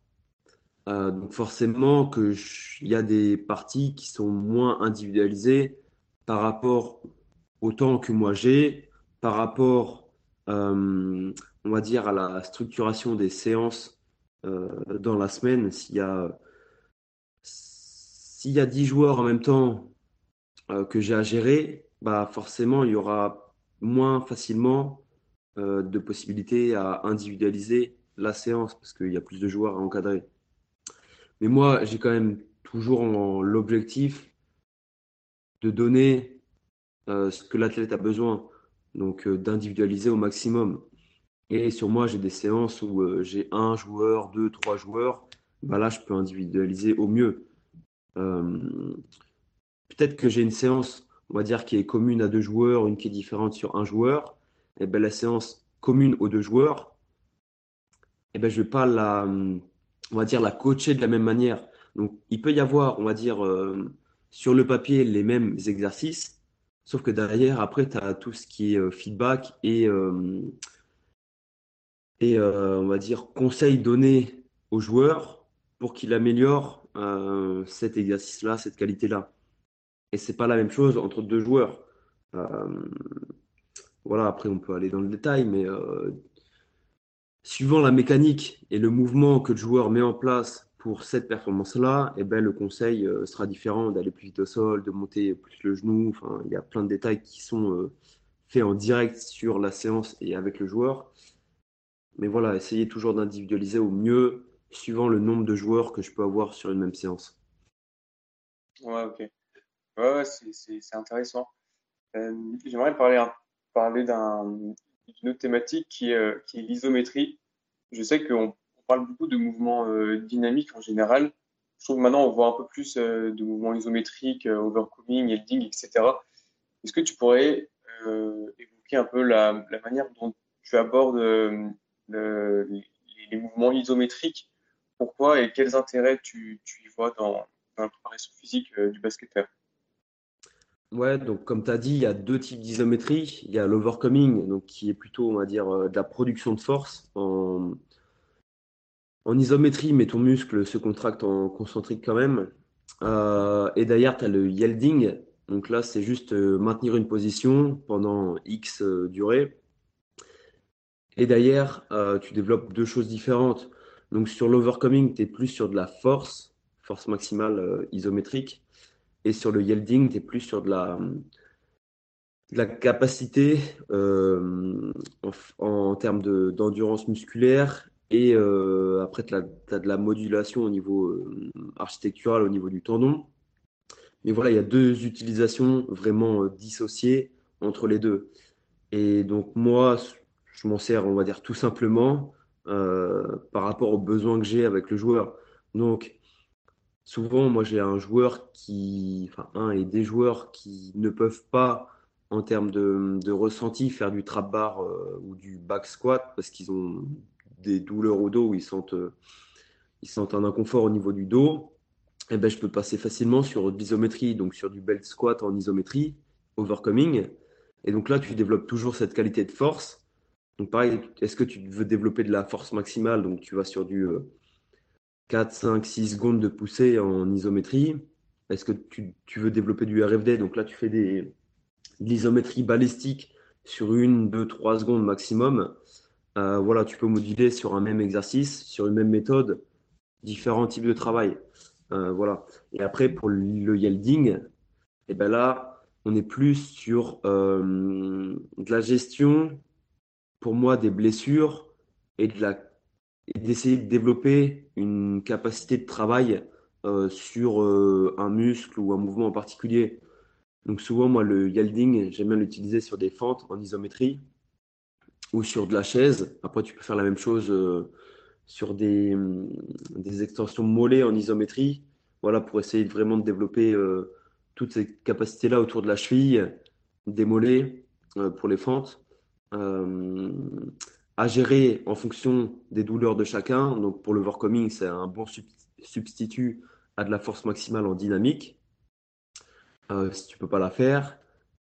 Euh, donc forcément qu'il y a des parties qui sont moins individualisées par rapport au temps que moi j'ai, par rapport, euh, on va dire, à la structuration des séances dans la semaine. S'il y a s'il y a 10 joueurs en même temps que j'ai à gérer, bah forcément il y aura moins facilement euh, de possibilités à individualiser la séance parce qu'il y a plus de joueurs à encadrer. Mais moi, j'ai quand même toujours l'objectif de donner euh, ce que l'athlète a besoin, donc euh, d'individualiser au maximum. Et sur moi, j'ai des séances où j'ai un joueur, deux, trois joueurs. Bah là, je peux individualiser au mieux. Peut-être que j'ai une séance on va dire, qui est commune à deux joueurs, une qui est différente sur un joueur, et ben, la séance commune aux deux joueurs, et ben, je ne vais pas la, on va dire, la coacher de la même manière. Donc, il peut y avoir, on va dire, euh, sur le papier, les mêmes exercices, sauf que derrière, après, tu as tout ce qui est euh, feedback et, euh, et on va dire, conseils donnés aux joueurs pour qu'il améliore cet exercice-là, cette qualité-là. Et c'est pas la même chose entre deux joueurs. voilà, après on peut aller dans le détail, mais suivant la mécanique et le mouvement que le joueur met en place pour cette performance-là, eh ben, le conseil euh, sera différent d'aller plus vite au sol, de monter plus le genou. Il y a plein de détails qui sont euh, faits en direct sur la séance et avec le joueur. Mais voilà, essayez toujours d'individualiser au mieux suivant le nombre de joueurs que je peux avoir sur une même séance. Ouais, ok. Ouais, c'est intéressant. Euh, j'aimerais parler, parler d'une autre thématique qui est, qui est l'isométrie. Je sais qu'on parle beaucoup de mouvements euh, dynamiques en général. Je trouve maintenant, on voit un peu plus euh, de mouvements isométriques, euh, overcoming, yielding, etc. Est-ce que tu pourrais évoquer un peu la, manière dont tu abordes les, mouvements isométriques Pourquoi et quels intérêts tu, y vois dans, dans la préparation physique du basketteur? Ouais, donc comme tu as dit, il y a deux types d'isométrie. Il y a l'overcoming, donc qui est plutôt, on va dire, de la production de force en, en isométrie, mais ton muscle se contracte en concentrique quand même. Euh, et d'ailleurs, tu as le yielding. Donc là, c'est juste euh, maintenir une position pendant X euh, durée. Et d'ailleurs, tu développes deux choses différentes. Donc sur l'overcoming, tu es plus sur de la force, force maximale isométrique. Et sur le yielding, tu es plus sur de la, la capacité en, termes d'endurance musculaire et euh, après, tu as, de la modulation au niveau euh, architectural, au niveau du tendon. Mais voilà, il y a deux utilisations vraiment euh, dissociées entre les deux. Et donc, moi, je m'en sers, on va dire, tout simplement par rapport aux besoins que j'ai avec le joueur. Donc, souvent, moi, j'ai un joueur qui, enfin, un et des joueurs qui ne peuvent pas, en termes de, ressenti, faire du trap bar ou du back squat parce qu'ils ont des douleurs au dos où ils sentent, euh, ils sentent un inconfort au niveau du dos, et eh ben, je peux passer facilement sur de l'isométrie, donc sur du belt squat en isométrie, overcoming. Et donc là, tu développes toujours cette qualité de force. Donc pareil, est-ce que tu veux développer de la force maximale? Donc tu vas sur du 4, 5, 6 secondes de poussée en isométrie. Est-ce que tu, tu, veux développer du RFD Donc là, tu fais des, de l'isométrie balistique sur une, deux, trois secondes maximum. Euh, voilà, tu peux moduler sur un même exercice, sur une même méthode, différents types de travail. Euh, voilà. Et après, pour le yielding, et eh ben là, on est plus sur euh, de la gestion, pour moi, des blessures et de la d'essayer de développer une capacité de travail sur un muscle ou un mouvement en particulier. Donc souvent, moi, le yielding, j'aime bien l'utiliser sur des fentes en isométrie ou sur de la chaise. Après, tu peux faire la même chose euh, sur des, hum, des, extensions mollets en isométrie. Voilà, pour essayer vraiment de développer euh, toutes ces capacités-là autour de la cheville, des mollets euh, pour les fentes. À gérer en fonction des douleurs de chacun. Donc, pour le overcoming, c'est un bon substitut à de la force maximale en dynamique. si tu peux pas la faire,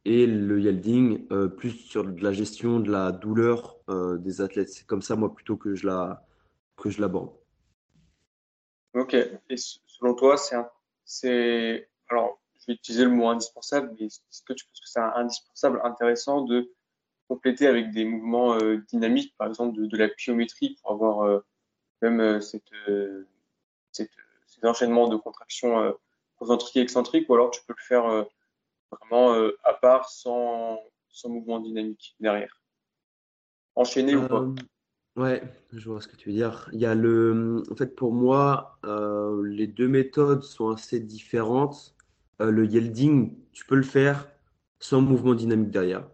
et le yielding euh, plus sur de la gestion de la douleur euh, des athlètes. C'est comme ça, moi, plutôt que je la l'aborde. Ok. Et selon toi, c'est c'est alors je vais utiliser le mot indispensable, mais est-ce que tu penses que c'est indispensable, intéressant de compléter avec des mouvements euh, dynamiques, par exemple de, la pliométrie, pour avoir même cette, cette, ces enchaînements de contractions concentriques et excentriques, ou alors tu peux le faire vraiment euh, à part, sans, sans mouvement dynamique derrière. Enchaîné ou pas? Euh, Ouais, je vois ce que tu veux dire. Il y a le, en fait, pour moi, euh, les deux méthodes sont assez différentes. le yielding, tu peux le faire sans mouvement dynamique derrière,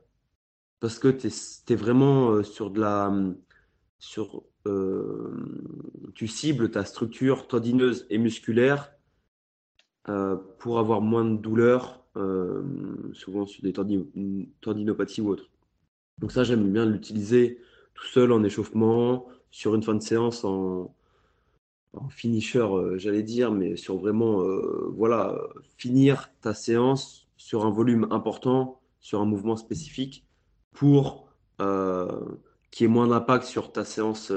parce que tu es, vraiment sur de la, sur, tu cibles ta structure tendineuse et musculaire pour avoir moins de douleur euh, souvent sur des tendinopathies ou autres. Donc ça, j'aime bien l'utiliser tout seul en échauffement, sur une fin de séance en, finisher, euh, j'allais dire, mais sur vraiment, euh, voilà, finir ta séance sur un volume important, sur un mouvement spécifique, pour qu'il y ait moins d'impact sur ta séance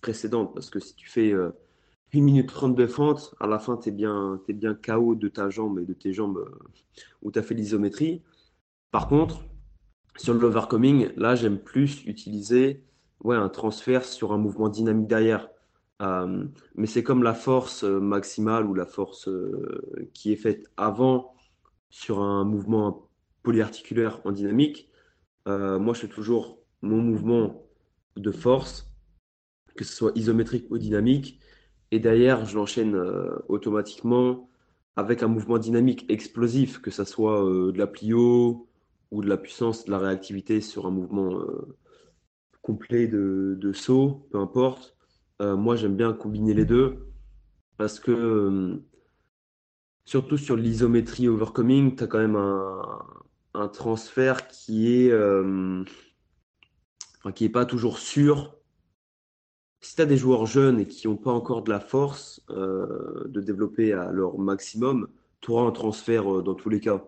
précédente. Parce que si tu fais 1 minute 30 de fente, à la fin, tu es bien, bien KO de ta jambe et de tes jambes euh, où tu as fait l'isométrie. Par contre, sur le l'overcoming, là, j'aime plus utiliser ouais, un transfert sur un mouvement dynamique derrière. Euh, mais c'est comme la force euh, maximale ou la force qui est faite avant sur un mouvement polyarticulaire en dynamique. Moi, je fais toujours mon mouvement de force, que ce soit isométrique ou dynamique et derrière, je l'enchaîne euh, automatiquement avec un mouvement dynamique explosif, que ce soit euh, de la plio ou de la puissance, de la réactivité sur un mouvement euh, complet de, saut, peu importe. moi, j'aime bien combiner les deux parce que, surtout sur l'isométrie overcoming, tu as quand même un, transfert qui est, qui est pas toujours sûr si tu as des joueurs jeunes et qui n'ont pas encore de la force euh, de développer à leur maximum, tu auras un transfert euh, dans tous les cas.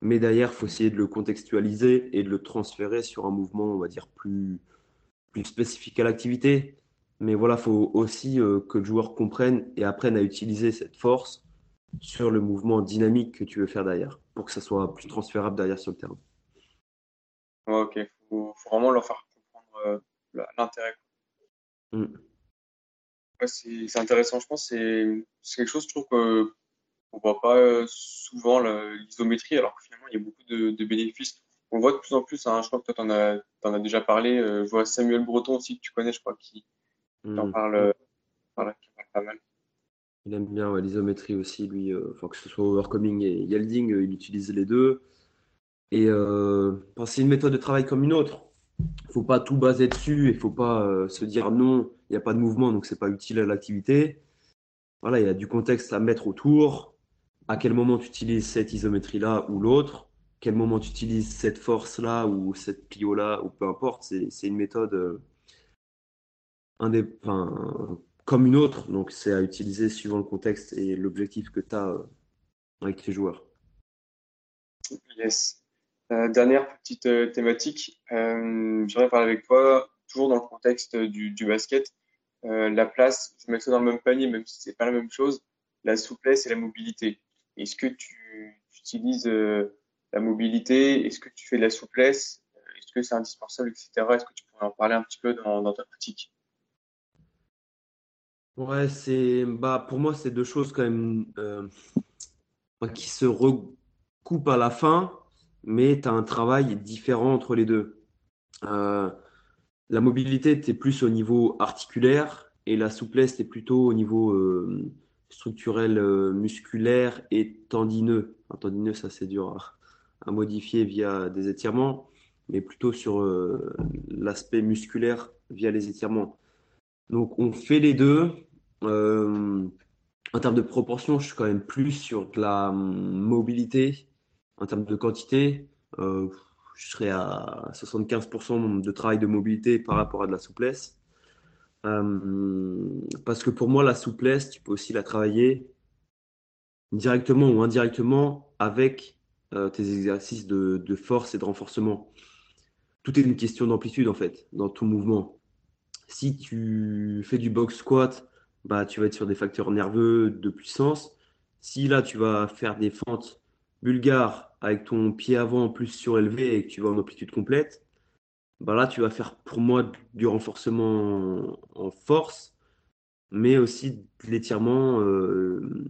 Mais derrière, il faut essayer de le contextualiser et de le transférer sur un mouvement, on va dire, plus, plus spécifique à l'activité. Mais voilà, il faut aussi euh, que le joueur comprenne et apprenne à utiliser cette force sur le mouvement dynamique que tu veux faire derrière, pour que ça soit plus transférable derrière sur le terrain. ok, il faut, vraiment leur faire comprendre l'intérêt Mm. c'est intéressant, je pense. C'est quelque chose, je trouve qu'on ne voit pas euh, souvent l'isométrie, alors que finalement, il y a beaucoup de, bénéfices. On voit de plus en plus, hein, je crois que toi, tu en, as, déjà parlé. Euh, je vois Samuel Breton aussi, que tu connais, je crois, qui, en mm. parle, pas mal. Il aime bien l'isométrie aussi, lui, euh, que ce soit Overcoming et Yielding, il utilise les deux. Et c'est une méthode de travail comme une autre faut pas tout baser dessus il faut pas euh, se dire non, il n'y a pas de mouvement, donc c'est pas utile à l'activité. Voilà, il y a du contexte à mettre autour. À quel moment tu utilises cette isométrie-là ou l'autre? Quel moment tu utilises cette force-là ou cette plio-là ou peu importe? C'est une méthode euh, comme une autre. Donc c'est à utiliser suivant le contexte et l'objectif que tu as euh, avec tes joueurs. Yes. Euh, dernière petite euh, thématique, j'aimerais parler avec toi, toujours dans le contexte du, basket. la place, je mets ça dans le même panier, même si c'est pas la même chose, la souplesse et la mobilité. Est-ce que tu, utilises la mobilité? Est-ce que tu fais de la souplesse? Est-ce que c'est indispensable, etc. Est-ce que tu pourrais en parler un petit peu dans, ta pratique? Ouais, c'est bah pour moi c'est deux choses quand même qui se recoupent à la fin mais tu as un travail différent entre les deux. Euh, la mobilité, tu plus au niveau articulaire et la souplesse, tu es plutôt au niveau euh, structurel, euh, musculaire et tendineux. tendineux, ça c'est dur à, modifier via des étirements, mais plutôt sur l'aspect musculaire via les étirements. Donc on fait les deux. en termes de proportion, je suis quand même plus sur de la hum, mobilité en termes de quantité, euh, je serais à 75% de travail de mobilité par rapport à de la souplesse. Euh, parce que pour moi, la souplesse, tu peux aussi la travailler directement ou indirectement avec euh, tes exercices de, force et de renforcement. Tout est une question d'amplitude en fait, dans tout mouvement. Si tu fais du box squat, bah, tu vas être sur des facteurs nerveux de puissance. Si là, tu vas faire des fentes bulgare avec ton pied avant plus surélevé et que tu vas en amplitude complète, bah là, tu vas faire pour moi du renforcement en force, mais aussi de l'étirement euh,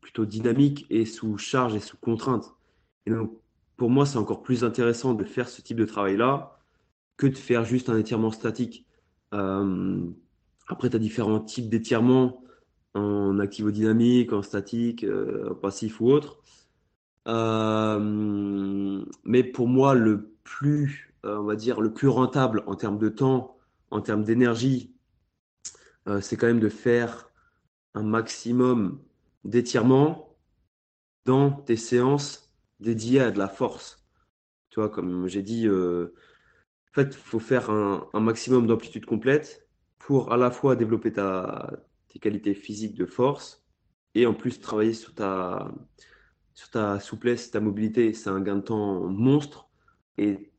plutôt dynamique et sous charge et sous contrainte. Et donc, pour moi, c'est encore plus intéressant de faire ce type de travail-là que de faire juste un étirement statique. Euh, après, tu as différents types d'étirements en activo-dynamique, en statique, euh, passif ou autre. Euh, mais pour moi, le plus, on va dire, le plus rentable en termes de temps, en termes d'énergie, c'est quand même de faire un maximum d'étirements dans tes séances dédiées à de la force. Tu vois, comme j'ai dit, en fait, il faut faire un, maximum d'amplitude complète pour à la fois développer ta, tes qualités physiques de force et en plus travailler sur ta, sur ta souplesse, ta mobilité. C'est un gain de temps monstre et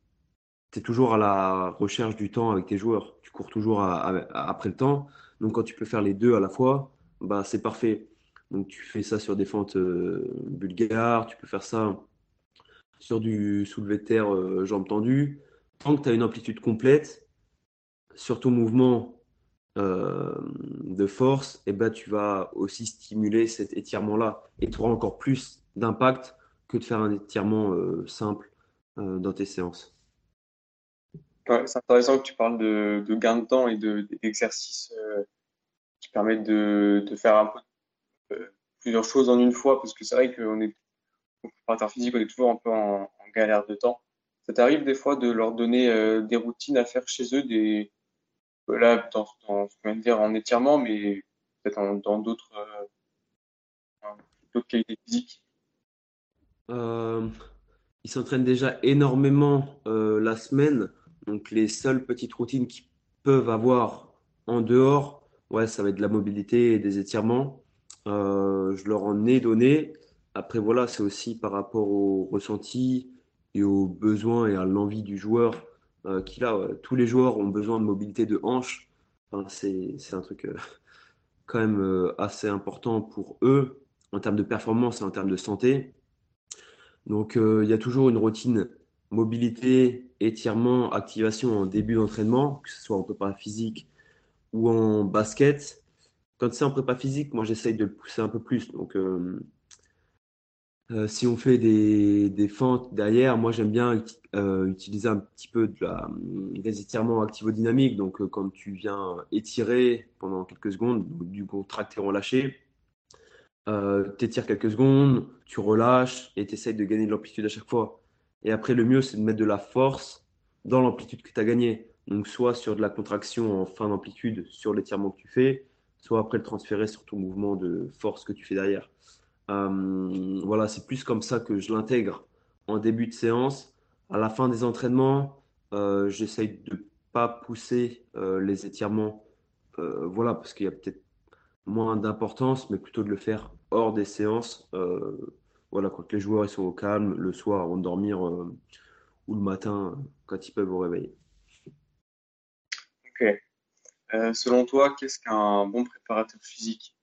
tu es toujours à la recherche du temps avec tes joueurs. Tu cours toujours après le temps. Donc, quand tu peux faire les deux à la fois, bah, c'est parfait. Donc, tu fais ça sur des fentes euh, bulgares, tu peux faire ça sur du soulevé de terre euh, jambes tendues. Que tu as une amplitude complète sur ton mouvement euh, de force, et eh ben, tu vas aussi stimuler cet étirement-là. Et tu auras encore plus d'impact que de faire un étirement simple dans tes séances c'est intéressant que tu parles de, gain de temps et d'exercices euh, qui permettent de, faire euh, plusieurs choses en une fois, parce que c'est vrai qu'on est, préparateur physique, on est toujours un peu en, galère de temps. Ça t'arrive des fois de leur donner euh, des routines à faire chez eux, des, là, dans, dans ce qu'on dire en étirement, mais peut-être dans d'autres d'autres qualités physiques Ils s'entraînent déjà énormément la semaine. Donc les seules petites routines qu'ils peuvent avoir en dehors, ouais, ça va être de la mobilité et des étirements. Euh, je leur en ai donné. Après, voilà, c'est aussi par rapport au ressenti et aux besoins et à l'envie du joueur euh, qu'il a. Tous les joueurs ont besoin de mobilité de hanche. Enfin, c'est, c'est un truc euh, <laughs> quand même euh, assez important pour eux en termes de performance et en termes de santé. Donc, il y a toujours une routine mobilité, étirement, activation en début d'entraînement, que ce soit en prépa physique ou en basket. Quand c'est en prépa physique, moi j'essaye de le pousser un peu plus. Donc euh, euh, si on fait des, fentes derrière, moi j'aime bien euh, utiliser un petit peu de la, des étirements activo-dynamiques. Donc quand tu viens étirer pendant quelques secondes, du contracter relâché, tu étires quelques secondes, tu relâches et tu essayes de gagner de l'amplitude à chaque fois. Et après, le mieux, c'est de mettre de la force dans l'amplitude que tu as gagnée. Donc, soit sur de la contraction en fin d'amplitude sur l'étirement que tu fais, soit après le transférer sur ton mouvement de force que tu fais derrière. Euh, voilà, c'est plus comme ça que je l'intègre en début de séance. À la fin des entraînements, euh, j'essaye de pas pousser euh, les étirements. voilà, parce qu'il y a peut-être moins d'importance, mais plutôt de le faire hors des séances voilà, quand les joueurs ils sont au calme, le soir avant de dormir ou le matin quand ils peuvent vous réveiller. Ok. Selon toi, qu'est-ce qu'un bon préparateur physique?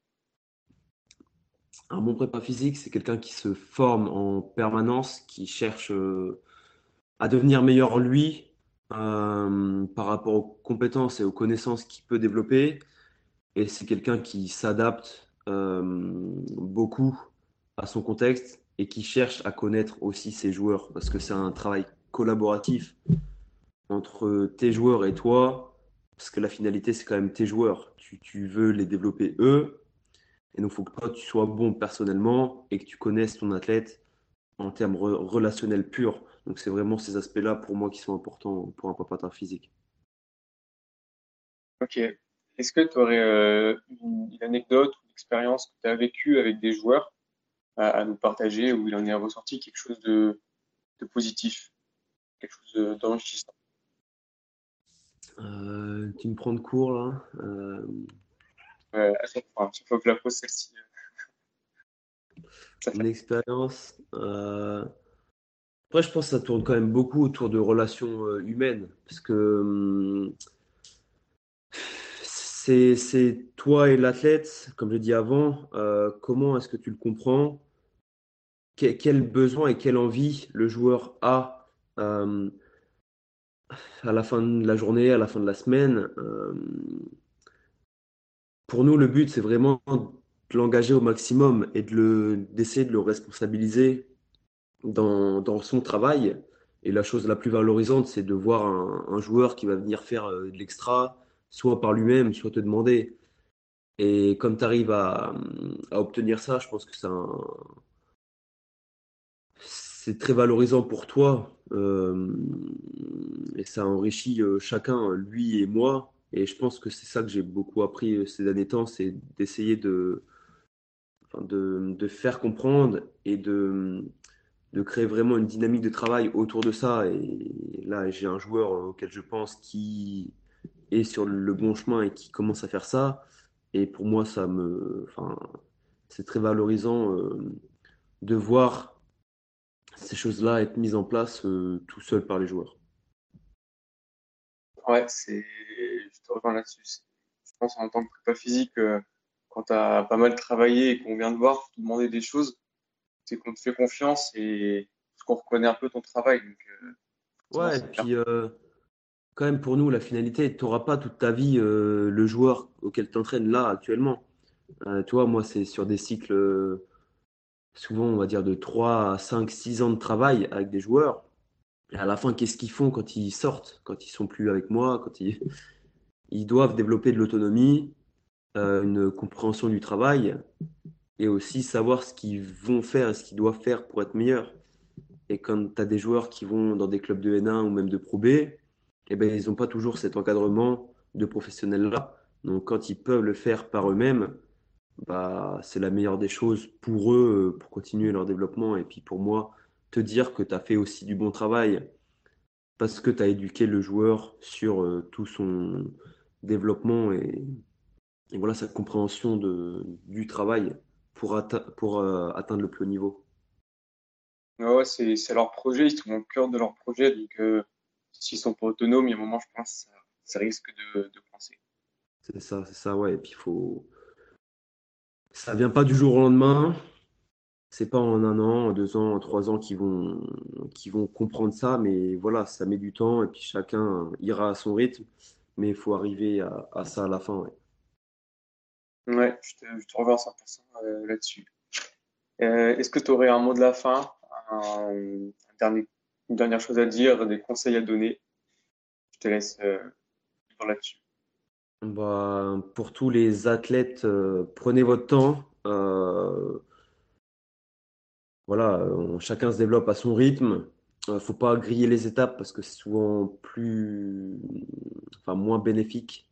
Un bon préparateur physique, c'est quelqu'un qui se forme en permanence, qui cherche euh, à devenir meilleur lui par rapport aux compétences et aux connaissances qu'il peut développer. Et c'est quelqu'un qui s'adapte beaucoup à son contexte et qui cherche à connaître aussi ses joueurs. Parce que c'est un travail collaboratif entre tes joueurs et toi. Parce que la finalité c'est quand même tes joueurs. Tu, veux les développer eux et donc il faut que toi tu sois bon personnellement et que tu connaisses ton athlète en termes relationnels purs. Donc c'est vraiment ces aspects là pour moi qui sont importants pour un préparateur physique. Ok. Est-ce que tu aurais euh, une, une, anecdote ou une expérience que tu as vécue avec des joueurs à, nous partager où il en est ressorti quelque chose de, de positif, quelque chose d'enrichissant? Euh, tu me prends de court là. Euh... ouais, à chaque fois, que je la pose celle-ci. <laughs> Une expérience. Euh... Après, je pense que ça tourne quand même beaucoup autour de relations euh, humaines. Parce que hum, c'est toi et l'athlète, comme je dit avant, euh, comment est-ce que tu le comprends? Quel besoin et quelle envie le joueur a euh, à la fin de la journée, à la fin de la semaine. Pour nous, le but, c'est vraiment de l'engager au maximum et d'essayer de, le responsabiliser dans, son travail. Et la chose la plus valorisante, c'est de voir un, joueur qui va venir faire euh, de l'extra, soit par lui-même, soit te demander. Et comme tu arrives à, à, obtenir ça, je pense que c'est très valorisant pour toi euh, et ça enrichit euh, chacun, lui et moi. Et je pense que c'est ça que j'ai beaucoup appris euh, ces derniers temps, c'est d'essayer de, de, faire comprendre et de, de créer vraiment une dynamique de travail autour de ça. Et là, j'ai un joueur auquel je pense qui est sur le bon chemin et qui commence à faire ça. Et pour moi, ça me, enfin, c'est très valorisant de voir ces choses-là être mises en place euh, tout seul par les joueurs. Ouais, c'est, te rejoins là-dessus. Je pense en tant que prépa physique, euh, quand tu as pas mal travaillé et qu'on vient te voir pour te demander des choses, c'est qu'on te fait confiance et qu'on reconnaît un peu ton travail. Donc, euh, ouais, et puis euh, quand même pour nous, la finalité, tu n'auras pas toute ta vie le joueur auquel tu entraînes là actuellement. toi, moi, c'est sur des cycles souvent, on va dire, de 3 à 5, 6 ans de travail avec des joueurs. Et à la fin, qu'est-ce qu'ils font quand ils sortent, quand ils sont plus avec moi, quand ils, ils doivent développer de l'autonomie, euh, une compréhension du travail et aussi savoir ce qu'ils vont faire et ce qu'ils doivent faire pour être meilleurs. Et quand tu as des joueurs qui vont dans des clubs de N1 ou même de Pro B, eh ben, ils n'ont pas toujours cet encadrement de professionnels-là. Donc quand ils peuvent le faire par eux-mêmes, bah, c'est la meilleure des choses pour eux, pour continuer leur développement. Et puis pour moi, te dire que tu as fait aussi du bon travail parce que tu as éduqué le joueur sur euh, tout son développement et, voilà sa compréhension de, du travail pour, pour euh, atteindre le plus haut niveau. Ouais, c'est, leur projet, ils sont au cœur de leur projet, donc euh, s'ils sont pas autonomes, il y a un moment, je pense, ça, ça risque de, de coincer. C'est ça, c'est ça, ouais. Et puis il faut. Ça vient pas du jour au lendemain c'est pas en un an, deux ans, trois ans qu'ils vont, qui vont comprendre ça, mais voilà, ça met du temps et puis chacun ira à son rythme, mais il faut arriver à, ça à la fin. Ouais, ouais je, te, je te revois 100% euh, là-dessus. Euh, est-ce que tu aurais un mot de la fin, un, dernier, une dernière chose à dire, des conseils à donner? Je te laisse euh, là-dessus. Bah, pour tous les athlètes, prenez votre temps voilà, chacun se développe à son rythme. Ne faut pas griller les étapes parce que c'est souvent plus, enfin, moins bénéfique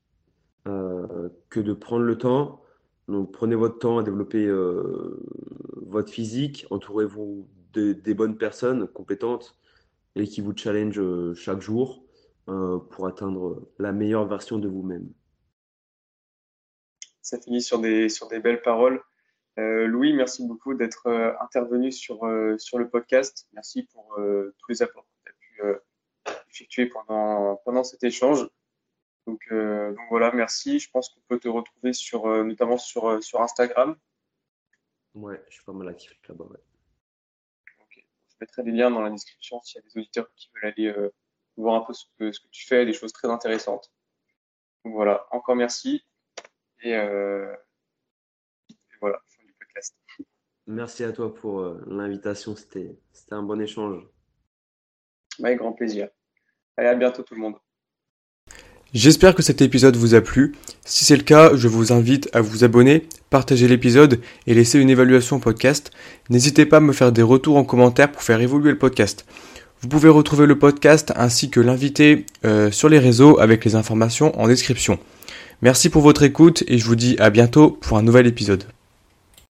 euh, que de prendre le temps. Donc prenez votre temps à développer euh, votre physique, entourez-vous des bonnes personnes compétentes et qui vous challenge euh, chaque jour pour atteindre la meilleure version de vous-même. Ça finit sur des, sur des belles paroles. Euh, Louis, merci beaucoup d'être euh, intervenu sur, euh, sur le podcast. Merci pour tous les apports que tu as pu effectuer pendant, pendant cet échange. Donc, donc, voilà, merci. Je pense qu'on peut te retrouver sur, notamment sur, sur Instagram. Ouais, je suis pas mal actif là-bas. Ouais. Je mettrai des liens dans la description s'il y a des auditeurs qui veulent aller voir un peu ce que, ce que tu fais, des choses très intéressantes. Donc voilà, encore merci. Et, et voilà. Merci à toi pour euh, l'invitation. C'était un bon échange. Avec grand plaisir. Allez, à bientôt tout le monde. J'espère que cet épisode vous a plu. Si c'est le cas, je vous invite à vous abonner, partager l'épisode et laisser une évaluation au podcast. N'hésitez pas à me faire des retours en commentaire pour faire évoluer le podcast. Vous pouvez retrouver le podcast ainsi que l'invité euh, sur les réseaux avec les informations en description. Merci pour votre écoute et je vous dis à bientôt pour un nouvel épisode.